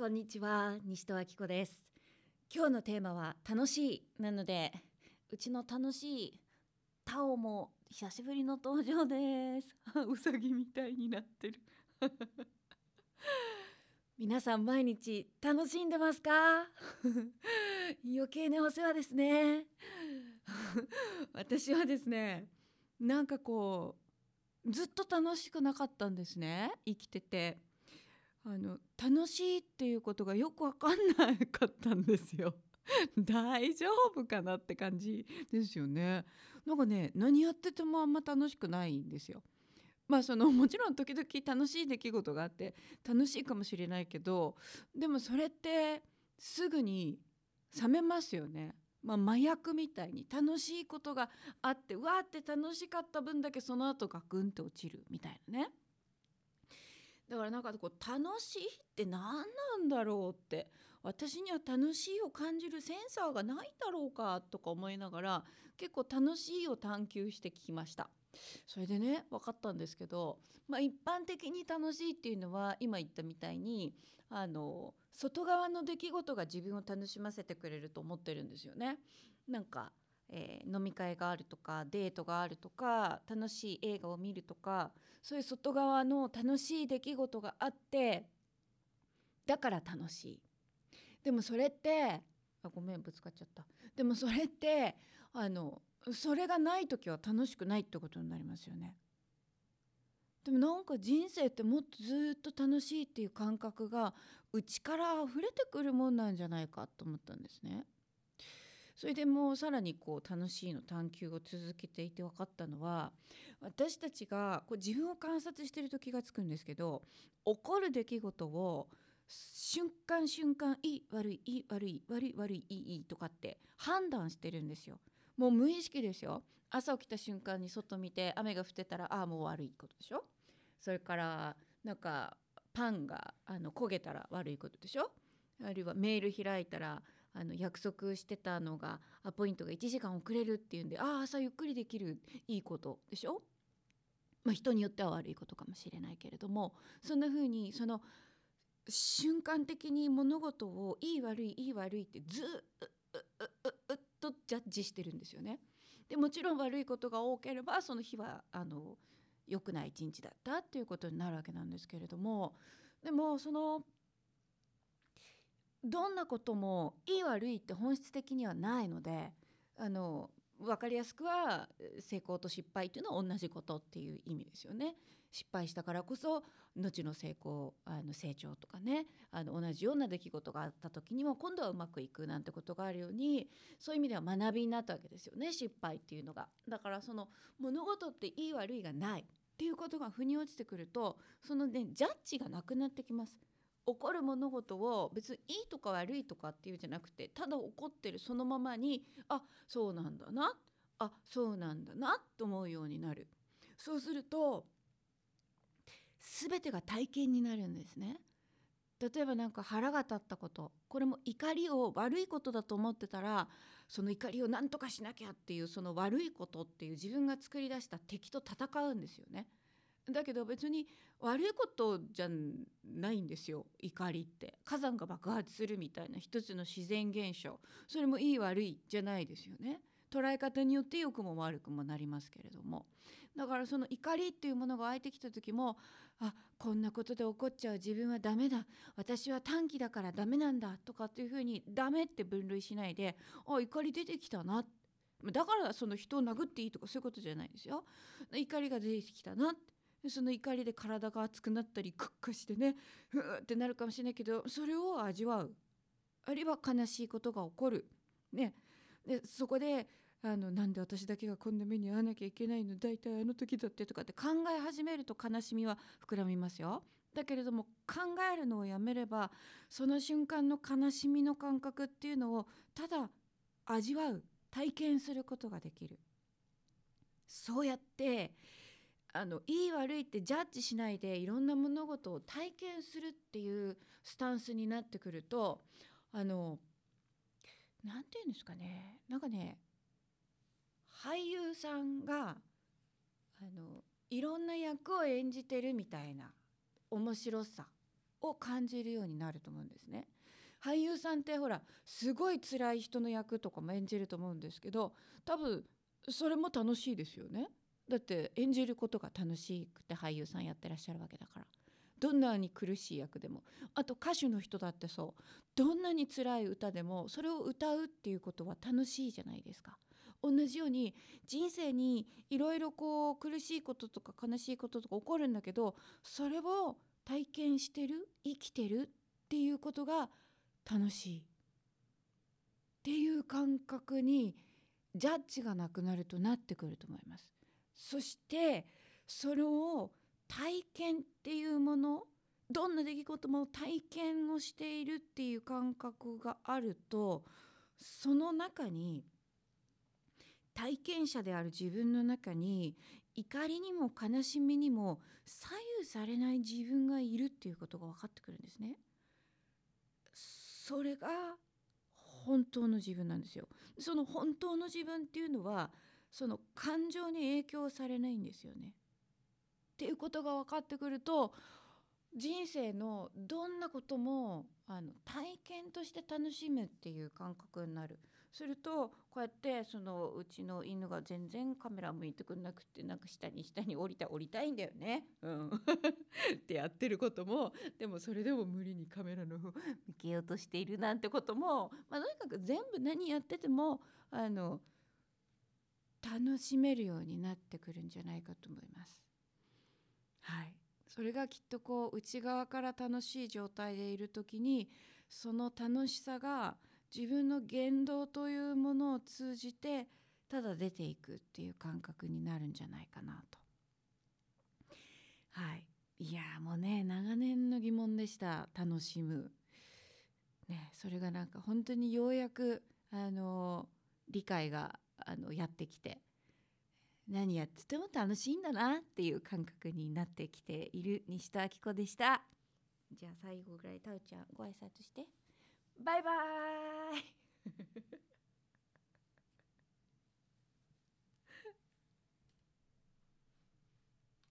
こんにちは西戸明子です。今日のテーマは楽しいなのでうちの楽しいタオも久しぶりの登場です。うさぎみたいになってる。皆さん毎日楽しんでますか？余計なお世話ですね。私はですねなんかこうずっと楽しくなかったんですね生きてて。あの楽しいっていうことがよく分かんなかったんですよ。大丈夫かなって感じですよね。なんかね何やっててもあんま楽しくないんですよ。まあその もちろん時々楽しい出来事があって楽しいかもしれないけどでもそれってすぐに冷めますよね。まあ、麻薬みたいに楽しいことがあってうわーって楽しかった分だけその後ガクンって落ちるみたいなね。だからなんかこう楽しいって何なんだろうって私には楽しいを感じるセンサーがないだろうかとか思いながら結構楽しいを探求してきました。それでね分かったんですけど、まあ、一般的に楽しいっていうのは今言ったみたいにあの外側の出来事が自分を楽しませてくれると思ってるんですよね。なんかえー、飲み会があるとかデートがあるとか楽しい映画を見るとかそういう外側の楽しい出来事があってだから楽しい。でもそれってあごめんぶつかっちゃったでもそれってあのそれがない時は楽しくないってことになりますよね。でもなんか人生ってもっとずっと楽しいっていう感覚が内から溢れてくるもんなんじゃないかと思ったんですね。それでもうさらにこう楽しいの探求を続けていて分かったのは私たちがこう自分を観察してると気が付くんですけど起こる出来事を瞬間瞬間いい悪いいい悪い悪い悪いいいいいとかって判断してるんですよ。もう無意識ですよ。朝起きた瞬間に外見て雨が降ってたらああもう悪いことでしょ。それからなんかパンがあの焦げたら悪いことでしょ。あるいはメール開いたらあの約束してたのがアポイントが1時間遅れるっていうんでああ朝ゆっくりできるいいことでしょ、まあ、人によっては悪いことかもしれないけれどもそんな風にその瞬間的に物事をいい悪いいい悪いってずっとジャッジしてるんですよね。でもちろん悪いことが多ければその日はあの良くない一日だったっていうことになるわけなんですけれどもでもそのどんなこともいい悪いって本質的にはないのであの分かりやすくは成功と失敗っていうのは同じことっていう意味ですよね。失敗したからこそ後の成功あの成長とかねあの同じような出来事があった時にも今度はうまくいくなんてことがあるようにそういう意味では学びになったわけですよね失敗っていうのが。だからその物事っていい悪いがないっていうことが腑に落ちてくるとそのねジャッジがなくなってきます。起こる物事を別にいいとか悪いとかっていうじゃなくてただ起こってるそのままにあそうなんだなあそうなんだなと思うようになるそうすると全てが体験になるんですね例えば何か腹が立ったことこれも怒りを悪いことだと思ってたらその怒りを何とかしなきゃっていうその悪いことっていう自分が作り出した敵と戦うんですよね。だけど別に悪いことじゃないんですよ怒りって。火山が爆発するみたいな一つの自然現象。それもいい悪いじゃないですよね。捉え方によって良くも悪くもなりますけれども。だからその怒りっていうものが湧いてきた時もあこんなことで怒っちゃう。自分はダメだ。私は短期だからダメなんだ。とかっていうふうにダメって分類しないであ怒り出てきたな。だからその人を殴っていいとかそういうことじゃないですよ。怒りが出てきたな。ってその怒りで体が熱くなったりクックしてねふーってなるかもしれないけどそれを味わうあるいは悲しいことが起こる。ね、でそこであのなんで私だけがこんな目に遭わなきゃいけないの？大体あの時だってとかって考え始めると悲しみは膨らみますよ。だけれども考えるのをやめればその瞬間の悲しみの感覚っていうのをただ味わう体験することができる。そうやってあのいい悪いってジャッジしないでいろんな物事を体験するっていうスタンスになってくるとあの何て言うんですかねなんかね俳優さんがあのいろんな役を演じてるみたいな面白さを感じるようになると思うんですね。俳優さんってほらすごい辛い人の役とかも演じると思うんですけど多分それも楽しいですよね。だって演じることが楽しくて俳優さんやってらっしゃるわけだから。どんなに苦しい役でもあと歌手の人だってそうどんなに辛い歌でもそれを歌うっていうことは楽しいじゃないですか。同じように人生にいろいろこう苦しいこととか悲しいこととか起こるんだけどそれを体験してる生きてるっていうことが楽しいっていう感覚にジャッジがなくなるとなってくると思います。そしてそれを体験っていうものどんな出来事も体験をしているっていう感覚があるとその中に体験者である自分の中に怒りにも悲しみにも左右されない自分がいるっていうことが分かってくるんですね。それが本当の自分なんですよ。その本当の自分っていうのはその感情に影響されないんですよね。っていうことが分かってくると人生のどんなこともあの体験として楽しむっていう感覚になる。するとこうやってそのうちの犬が全然カメラ向いてくんなくてなんか下に下に降りた降りたいんだよね。うん、ってやってることもでもそれでも無理にカメラの方向けようとしているなんてことも、まあ、とにかく全部何やっててもあの楽しめるようになってくるんじゃないかと思います。はい、それがきっとこう内側から楽しい状態でいる時にその楽しさが自分の言動というものを通じてただ出ていくっていう感覚になるんじゃないかなと。はい、いやもうね長年の疑問でした楽しむ。ね、それがなんか本当にようやくあの理解があのやってきて何やってても楽しいんだなっていう感覚になってきている西田明子でした。じゃあ最後ぐらいタウちゃんご挨拶して。バイバーイ